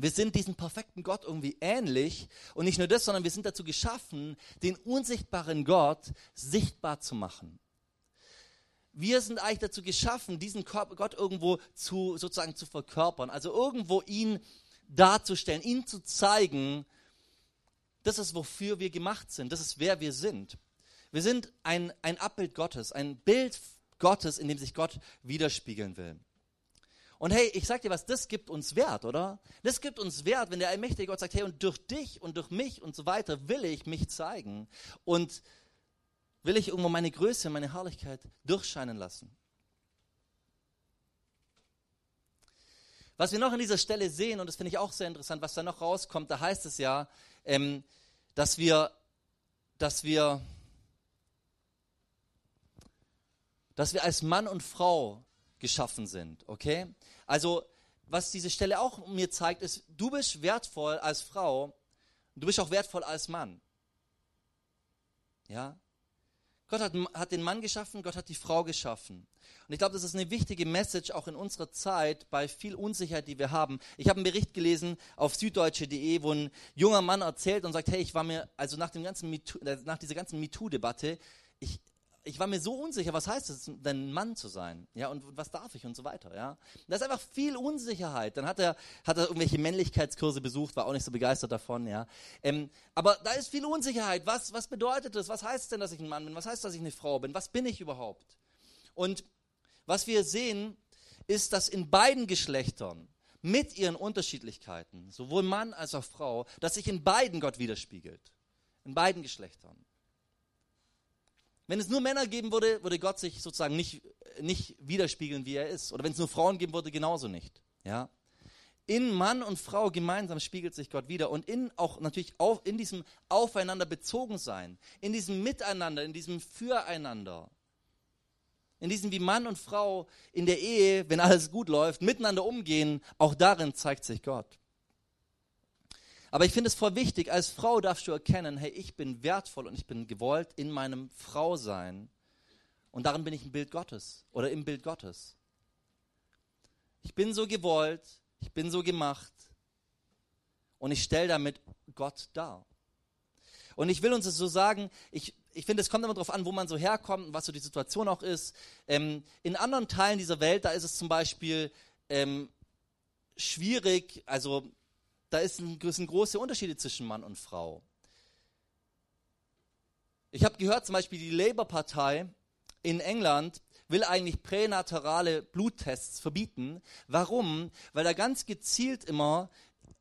wir sind diesem perfekten Gott irgendwie ähnlich. Und nicht nur das, sondern wir sind dazu geschaffen, den unsichtbaren Gott sichtbar zu machen. Wir sind eigentlich dazu geschaffen, diesen Gott irgendwo zu, sozusagen zu verkörpern. Also irgendwo ihn darzustellen, ihn zu zeigen. Das ist, wofür wir gemacht sind. Das ist, wer wir sind. Wir sind ein, ein Abbild Gottes, ein Bild Gottes, in dem sich Gott widerspiegeln will. Und hey, ich sag dir was, das gibt uns Wert, oder? Das gibt uns Wert, wenn der allmächtige Gott sagt, hey, und durch dich und durch mich und so weiter will ich mich zeigen und will ich irgendwo meine Größe, meine Herrlichkeit durchscheinen lassen. Was wir noch an dieser Stelle sehen, und das finde ich auch sehr interessant, was da noch rauskommt, da heißt es ja, ähm, dass wir, dass wir, dass wir als Mann und Frau geschaffen sind, okay? Also, was diese Stelle auch mir zeigt, ist, du bist wertvoll als Frau, du bist auch wertvoll als Mann. Ja? Gott hat, hat den Mann geschaffen, Gott hat die Frau geschaffen. Und ich glaube, das ist eine wichtige Message auch in unserer Zeit bei viel Unsicherheit, die wir haben. Ich habe einen Bericht gelesen auf süddeutsche.de, wo ein junger Mann erzählt und sagt, hey, ich war mir, also nach, dem ganzen MeToo, äh, nach dieser ganzen MeToo-Debatte, ich, ich war mir so unsicher, was heißt es, denn Mann zu sein? Ja, und was darf ich und so weiter, ja. Da ist einfach viel Unsicherheit. Dann hat er, hat er irgendwelche Männlichkeitskurse besucht, war auch nicht so begeistert davon, ja. Ähm, aber da ist viel Unsicherheit. Was, was bedeutet das? Was heißt denn, dass ich ein Mann bin? Was heißt, dass ich eine Frau bin? Was bin ich überhaupt? Und was wir sehen, ist, dass in beiden Geschlechtern mit ihren Unterschiedlichkeiten, sowohl Mann als auch Frau, dass sich in beiden Gott widerspiegelt. In beiden Geschlechtern. Wenn es nur Männer geben würde, würde Gott sich sozusagen nicht, nicht widerspiegeln, wie er ist. Oder wenn es nur Frauen geben würde, genauso nicht. Ja? In Mann und Frau gemeinsam spiegelt sich Gott wieder und in auch natürlich auf, in diesem Aufeinander bezogen sein, in diesem Miteinander, in diesem Füreinander, in diesem wie Mann und Frau in der Ehe, wenn alles gut läuft, miteinander umgehen, auch darin zeigt sich Gott. Aber ich finde es voll wichtig, als Frau darfst du erkennen, hey, ich bin wertvoll und ich bin gewollt in meinem Frausein. Und darin bin ich ein Bild Gottes oder im Bild Gottes. Ich bin so gewollt, ich bin so gemacht und ich stelle damit Gott dar. Und ich will uns es so sagen, ich, ich finde, es kommt immer darauf an, wo man so herkommt und was so die Situation auch ist. Ähm, in anderen Teilen dieser Welt, da ist es zum Beispiel ähm, schwierig, also da ist ein, sind große Unterschiede zwischen Mann und Frau. Ich habe gehört, zum Beispiel die Labour-Partei in England will eigentlich pränaturale Bluttests verbieten. Warum? Weil da ganz gezielt immer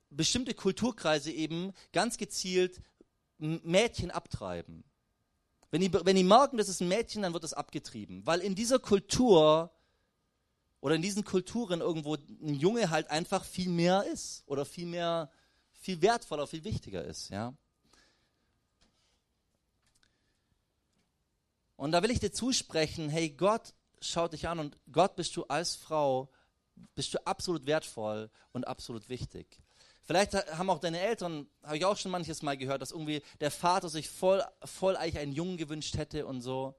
bestimmte Kulturkreise eben ganz gezielt Mädchen abtreiben. Wenn die, wenn die merken, das ist ein Mädchen, dann wird das abgetrieben. Weil in dieser Kultur oder in diesen Kulturen irgendwo ein Junge halt einfach viel mehr ist oder viel mehr, viel wertvoller, viel wichtiger ist, ja. Und da will ich dir zusprechen, hey, Gott schaut dich an und Gott bist du als Frau, bist du absolut wertvoll und absolut wichtig. Vielleicht haben auch deine Eltern, habe ich auch schon manches Mal gehört, dass irgendwie der Vater sich voll, voll eigentlich einen Jungen gewünscht hätte und so.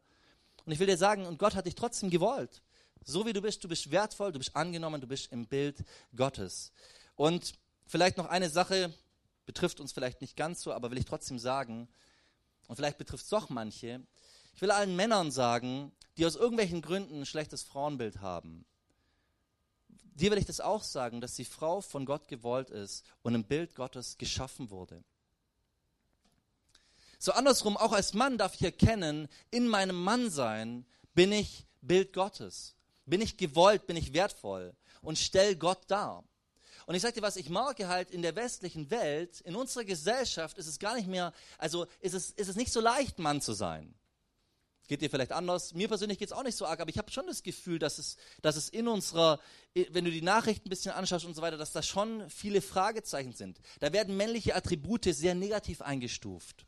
Und ich will dir sagen, und Gott hat dich trotzdem gewollt. So wie du bist, du bist wertvoll, du bist angenommen, du bist im Bild Gottes. Und vielleicht noch eine Sache, betrifft uns vielleicht nicht ganz so, aber will ich trotzdem sagen, und vielleicht betrifft es doch manche, ich will allen Männern sagen, die aus irgendwelchen Gründen ein schlechtes Frauenbild haben. Dir will ich das auch sagen, dass die Frau von Gott gewollt ist und im Bild Gottes geschaffen wurde. So andersrum, auch als Mann darf ich erkennen, in meinem Mannsein bin ich Bild Gottes. Bin ich gewollt, bin ich wertvoll und stell Gott dar. Und ich sage dir was, ich merke halt in der westlichen Welt, in unserer Gesellschaft ist es gar nicht mehr, also ist es, ist es nicht so leicht, Mann zu sein. Geht dir vielleicht anders. Mir persönlich geht es auch nicht so arg, aber ich habe schon das Gefühl, dass es, dass es in unserer, wenn du die Nachrichten ein bisschen anschaust und so weiter, dass da schon viele Fragezeichen sind. Da werden männliche Attribute sehr negativ eingestuft,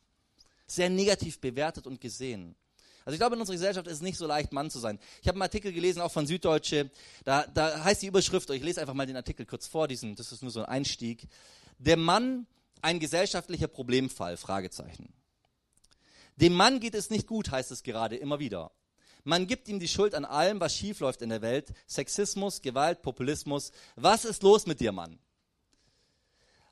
sehr negativ bewertet und gesehen. Also ich glaube, in unserer Gesellschaft ist es nicht so leicht, Mann zu sein. Ich habe einen Artikel gelesen, auch von Süddeutsche, da, da heißt die Überschrift, ich lese einfach mal den Artikel kurz vor, diesen, das ist nur so ein Einstieg. Der Mann, ein gesellschaftlicher Problemfall, Fragezeichen. Dem Mann geht es nicht gut, heißt es gerade immer wieder. Man gibt ihm die Schuld an allem, was schiefläuft in der Welt. Sexismus, Gewalt, Populismus. Was ist los mit dir, Mann?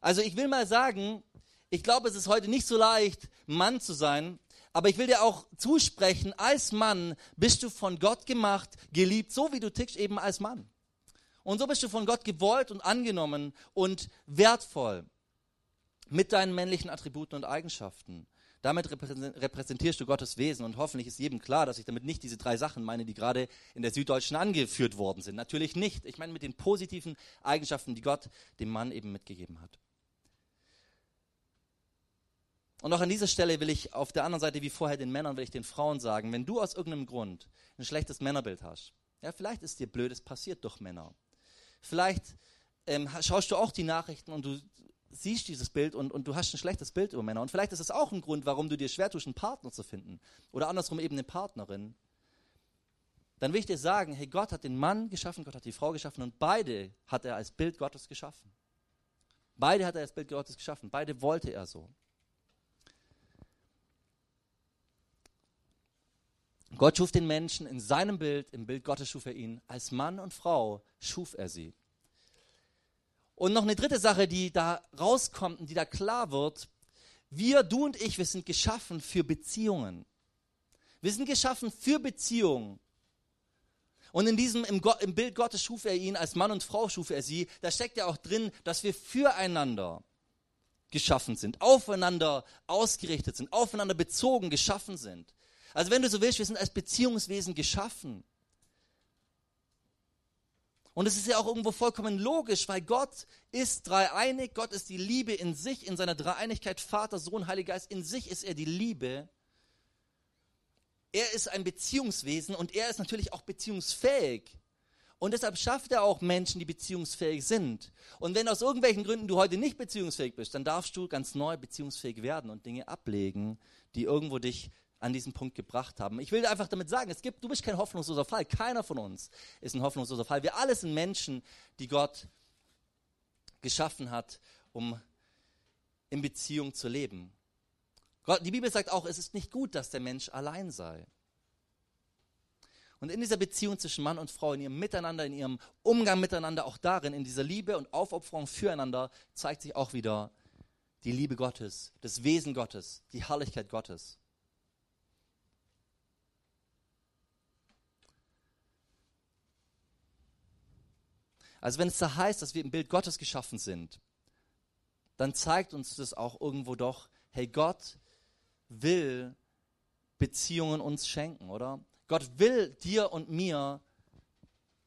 Also ich will mal sagen, ich glaube, es ist heute nicht so leicht, Mann zu sein, aber ich will dir auch zusprechen, als Mann bist du von Gott gemacht, geliebt, so wie du tickst, eben als Mann. Und so bist du von Gott gewollt und angenommen und wertvoll mit deinen männlichen Attributen und Eigenschaften. Damit repräsentierst du Gottes Wesen und hoffentlich ist jedem klar, dass ich damit nicht diese drei Sachen meine, die gerade in der Süddeutschen angeführt worden sind. Natürlich nicht. Ich meine mit den positiven Eigenschaften, die Gott dem Mann eben mitgegeben hat. Und auch an dieser Stelle will ich auf der anderen Seite wie vorher den Männern, will ich den Frauen sagen, wenn du aus irgendeinem Grund ein schlechtes Männerbild hast, ja, vielleicht ist dir Blödes passiert durch Männer. Vielleicht ähm, schaust du auch die Nachrichten und du siehst dieses Bild und, und du hast ein schlechtes Bild über Männer. Und vielleicht ist es auch ein Grund, warum du dir schwer tust, einen Partner zu finden. Oder andersrum eben eine Partnerin. Dann will ich dir sagen, hey, Gott hat den Mann geschaffen, Gott hat die Frau geschaffen und beide hat er als Bild Gottes geschaffen. Beide hat er als Bild Gottes geschaffen. Beide wollte er so. Gott schuf den Menschen in seinem Bild, im Bild Gottes schuf er ihn. Als Mann und Frau schuf er sie. Und noch eine dritte Sache, die da rauskommt und die da klar wird. Wir, du und ich, wir sind geschaffen für Beziehungen. Wir sind geschaffen für Beziehungen. Und in diesem, im, im, Bild Gottes schuf er ihn, als Mann und Frau schuf er sie. Da steckt ja auch drin, dass wir füreinander geschaffen sind, aufeinander ausgerichtet sind, aufeinander bezogen geschaffen sind. Also wenn du so willst, wir sind als Beziehungswesen geschaffen. Und es ist ja auch irgendwo vollkommen logisch, weil Gott ist dreieinig, Gott ist die Liebe in sich, in seiner Dreieinigkeit, Vater, Sohn, Heiliger Geist, in sich ist er die Liebe. Er ist ein Beziehungswesen und er ist natürlich auch beziehungsfähig. Und deshalb schafft er auch Menschen, die beziehungsfähig sind. Und wenn aus irgendwelchen Gründen du heute nicht beziehungsfähig bist, dann darfst du ganz neu beziehungsfähig werden und Dinge ablegen, die irgendwo dich an diesen Punkt gebracht haben. Ich will einfach damit sagen, es gibt, du bist kein hoffnungsloser Fall. Keiner von uns ist ein hoffnungsloser Fall. Wir alle sind Menschen, die Gott geschaffen hat, um in Beziehung zu leben. Gott, die Bibel sagt auch, es ist nicht gut, dass der Mensch allein sei. Und in dieser Beziehung zwischen Mann und Frau, in ihrem Miteinander, in ihrem Umgang miteinander, auch darin, in dieser Liebe und Aufopferung füreinander, zeigt sich auch wieder die Liebe Gottes, das Wesen Gottes, die Herrlichkeit Gottes. Also wenn es da heißt, dass wir im Bild Gottes geschaffen sind, dann zeigt uns das auch irgendwo doch, hey, Gott will Beziehungen uns schenken, oder? Gott will dir und mir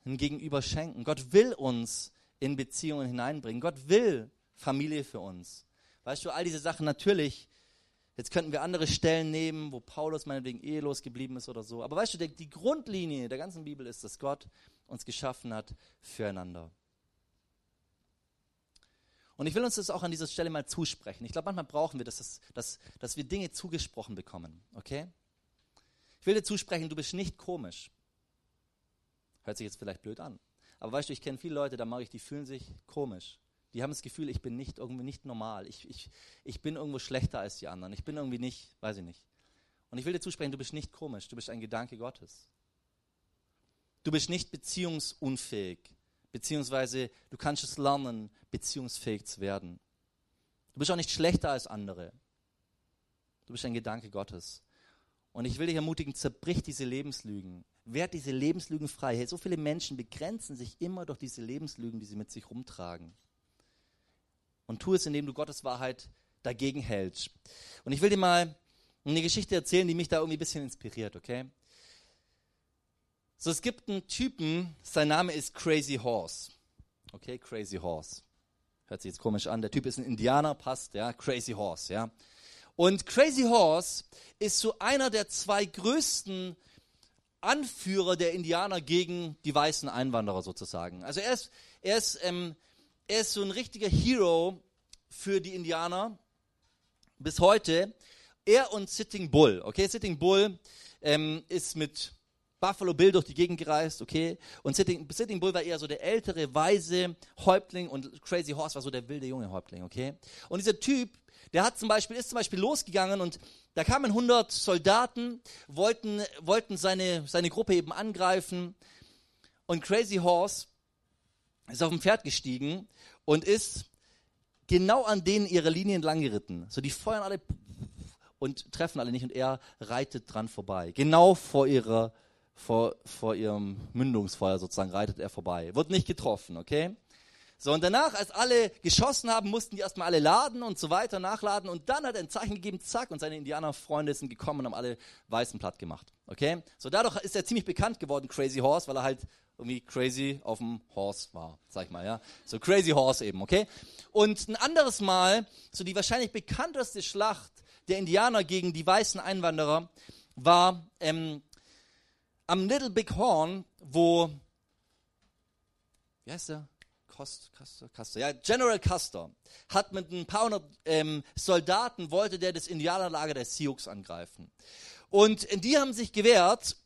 ein Gegenüber schenken. Gott will uns in Beziehungen hineinbringen. Gott will Familie für uns. Weißt du, all diese Sachen natürlich, jetzt könnten wir andere Stellen nehmen, wo Paulus meinetwegen ehelos geblieben ist oder so. Aber weißt du, die Grundlinie der ganzen Bibel ist, dass Gott uns geschaffen hat füreinander. Und ich will uns das auch an dieser Stelle mal zusprechen. Ich glaube, manchmal brauchen wir das, dass, dass, dass wir Dinge zugesprochen bekommen. Okay? Ich will dir zusprechen, du bist nicht komisch. Hört sich jetzt vielleicht blöd an. Aber weißt du, ich kenne viele Leute, da mache ich, die fühlen sich komisch. Die haben das Gefühl, ich bin nicht irgendwie nicht normal. Ich, ich, ich bin irgendwo schlechter als die anderen. Ich bin irgendwie nicht, weiß ich nicht. Und ich will dir zusprechen, du bist nicht komisch. Du bist ein Gedanke Gottes. Du bist nicht beziehungsunfähig. Beziehungsweise du kannst es lernen, beziehungsfähig zu werden. Du bist auch nicht schlechter als andere. Du bist ein Gedanke Gottes. Und ich will dich ermutigen, zerbrich diese Lebenslügen. Werd diese Lebenslügen frei. Hey, so viele Menschen begrenzen sich immer durch diese Lebenslügen, die sie mit sich rumtragen. Und tu es, indem du Gottes Wahrheit dagegen hältst. Und ich will dir mal eine Geschichte erzählen, die mich da irgendwie ein bisschen inspiriert, okay? So, es gibt einen Typen, sein Name ist Crazy Horse. Okay, Crazy Horse. Hört sich jetzt komisch an. Der Typ ist ein Indianer, passt, ja, Crazy Horse, ja. Und Crazy Horse ist so einer der zwei größten Anführer der Indianer gegen die weißen Einwanderer sozusagen. Also er ist, er ist, ähm, er ist so ein richtiger Hero für die Indianer bis heute. Er und Sitting Bull, okay, Sitting Bull ähm, ist mit Buffalo Bill durch die Gegend gereist, okay, und Sitting, Sitting Bull war eher so der ältere, weise Häuptling und Crazy Horse war so der wilde junge Häuptling, okay. Und dieser Typ der hat zum Beispiel, ist zum Beispiel losgegangen und da kamen 100 Soldaten, wollten, wollten seine, seine Gruppe eben angreifen. Und Crazy Horse ist auf dem Pferd gestiegen und ist genau an denen ihre Linien lang geritten. So, die feuern alle und treffen alle nicht und er reitet dran vorbei. Genau vor ihrer, vor, vor ihrem Mündungsfeuer sozusagen reitet er vorbei. Wird nicht getroffen, okay? So, und danach, als alle geschossen haben, mussten die erstmal alle laden und so weiter, nachladen. Und dann hat er ein Zeichen gegeben, zack, und seine Indianerfreunde sind gekommen und haben alle Weißen platt gemacht. Okay? So, dadurch ist er ziemlich bekannt geworden, Crazy Horse, weil er halt irgendwie crazy auf dem Horse war, sag ich mal, ja. So Crazy Horse eben, okay? Und ein anderes Mal, so die wahrscheinlich bekannteste Schlacht der Indianer gegen die weißen Einwanderer war ähm, am Little Big Horn, wo, wie heißt der? Cost, Custer, Custer, ja, General Custer hat mit ein paar hundert ähm, Soldaten, wollte der das Indianerlager der Sioux angreifen. Und die haben sich gewehrt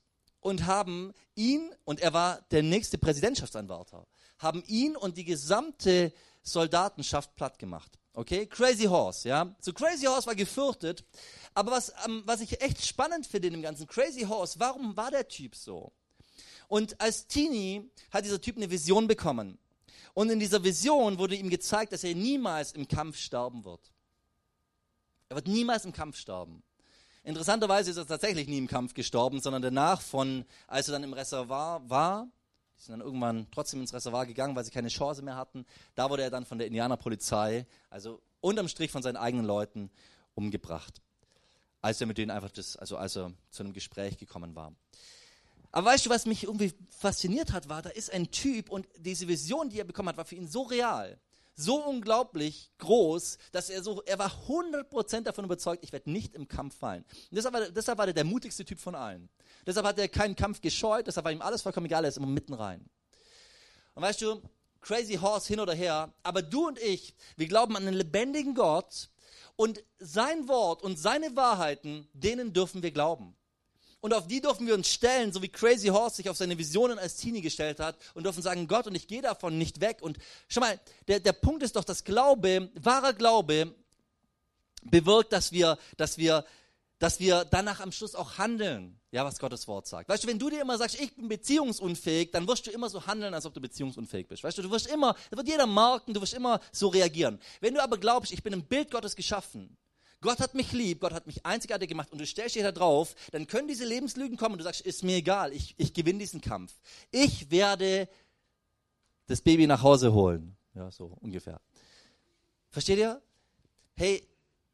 und haben ihn, und er war der nächste Präsidentschaftsanwärter, haben ihn und die gesamte Soldatenschaft platt gemacht. Okay, Crazy Horse, ja. So Crazy Horse war gefürchtet. Aber was, ähm, was ich echt spannend finde in dem ganzen Crazy Horse, warum war der Typ so? Und als Teenie hat dieser Typ eine Vision bekommen. Und in dieser Vision wurde ihm gezeigt, dass er niemals im Kampf sterben wird. Er wird niemals im Kampf sterben. Interessanterweise ist er tatsächlich nie im Kampf gestorben, sondern danach von, als er dann im Reservoir war, die sind dann irgendwann trotzdem ins Reservoir gegangen, weil sie keine Chance mehr hatten. Da wurde er dann von der Indianerpolizei, also unterm Strich von seinen eigenen Leuten, umgebracht. Als er mit denen einfach das, also als er zu einem Gespräch gekommen war. Aber weißt du, was mich irgendwie fasziniert hat, war, da ist ein Typ und diese Vision, die er bekommen hat, war für ihn so real, so unglaublich groß, dass er so, er war 100% davon überzeugt, ich werde nicht im Kampf fallen. Und deshalb war, deshalb war er der mutigste Typ von allen. Deshalb hat er keinen Kampf gescheut, deshalb war ihm alles vollkommen egal, er ist immer mitten rein. Und weißt du, crazy horse hin oder her, aber du und ich, wir glauben an einen lebendigen Gott und sein Wort und seine Wahrheiten, denen dürfen wir glauben und auf die dürfen wir uns stellen, so wie Crazy Horse sich auf seine Visionen als Teenie gestellt hat und dürfen sagen, Gott, und ich gehe davon nicht weg. Und schau mal, der, der Punkt ist doch, dass Glaube, wahrer Glaube, bewirkt, dass wir, dass wir, dass wir danach am Schluss auch handeln, ja, was Gottes Wort sagt. Weißt du, wenn du dir immer sagst, ich bin beziehungsunfähig, dann wirst du immer so handeln, als ob du beziehungsunfähig bist. Weißt du, du wirst immer, da wird jeder marken, du wirst immer so reagieren. Wenn du aber glaubst, ich bin im Bild Gottes geschaffen, Gott hat mich lieb, Gott hat mich einzigartig gemacht und du stellst dich da drauf, dann können diese Lebenslügen kommen und du sagst, ist mir egal, ich, ich gewinne diesen Kampf. Ich werde das Baby nach Hause holen. Ja, so ungefähr. Versteht ihr? hey,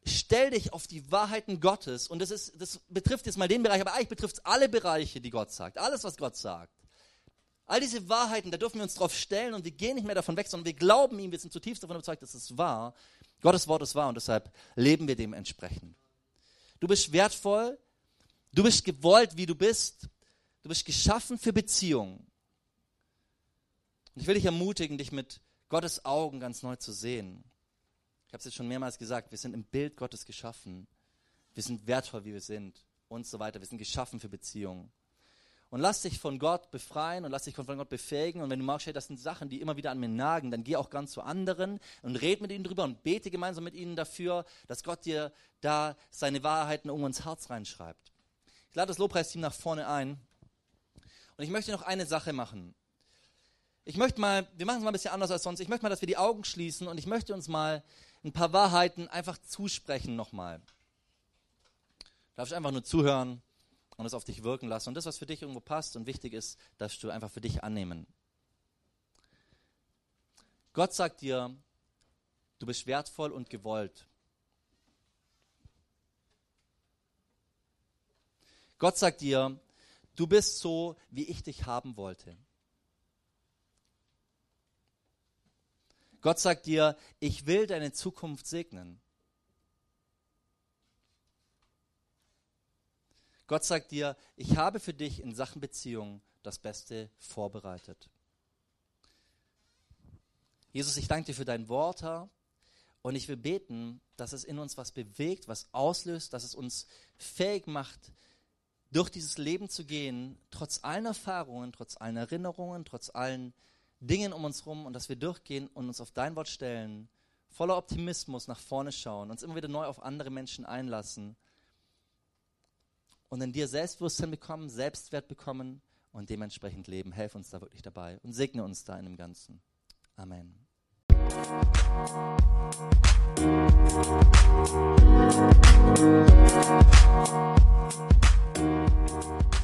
stell dich auf die Wahrheiten Gottes und das, ist, das betrifft jetzt mal den Bereich, aber eigentlich betrifft es alle Bereiche, die Gott sagt, alles, was Gott sagt. All diese Wahrheiten, da dürfen wir uns drauf stellen und wir gehen nicht mehr davon weg, sondern wir glauben ihm, wir sind zutiefst davon überzeugt, dass es wahr. Gottes Wort ist wahr und deshalb leben wir dementsprechend. Du bist wertvoll, du bist gewollt, wie du bist, du bist geschaffen für Beziehungen. Ich will dich ermutigen, dich mit Gottes Augen ganz neu zu sehen. Ich habe es jetzt schon mehrmals gesagt, wir sind im Bild Gottes geschaffen. Wir sind wertvoll, wie wir sind und so weiter. Wir sind geschaffen für Beziehungen. Und lass dich von Gott befreien und lass dich von Gott befähigen. Und wenn du magst, hey, das sind Sachen, die immer wieder an mir nagen, dann geh auch ganz zu anderen und red mit ihnen drüber und bete gemeinsam mit ihnen dafür, dass Gott dir da seine Wahrheiten irgendwo ins Herz reinschreibt. Ich lade das Lobpreisteam nach vorne ein. Und ich möchte noch eine Sache machen. Ich möchte mal, wir machen es mal ein bisschen anders als sonst. Ich möchte mal, dass wir die Augen schließen und ich möchte uns mal ein paar Wahrheiten einfach zusprechen nochmal. Darf ich einfach nur zuhören? Und es auf dich wirken lassen. Und das, was für dich irgendwo passt und wichtig ist, darfst du einfach für dich annehmen. Gott sagt dir, du bist wertvoll und gewollt. Gott sagt dir, du bist so, wie ich dich haben wollte. Gott sagt dir, ich will deine Zukunft segnen. Gott sagt dir, ich habe für dich in Sachen Beziehung das Beste vorbereitet. Jesus, ich danke dir für dein Wort, Herr. Und ich will beten, dass es in uns was bewegt, was auslöst, dass es uns fähig macht, durch dieses Leben zu gehen, trotz allen Erfahrungen, trotz allen Erinnerungen, trotz allen Dingen um uns herum und dass wir durchgehen und uns auf dein Wort stellen, voller Optimismus nach vorne schauen, uns immer wieder neu auf andere Menschen einlassen und in dir Selbstbewusstsein bekommen, Selbstwert bekommen und dementsprechend leben. Helf uns da wirklich dabei und segne uns da in dem Ganzen. Amen. Thank you.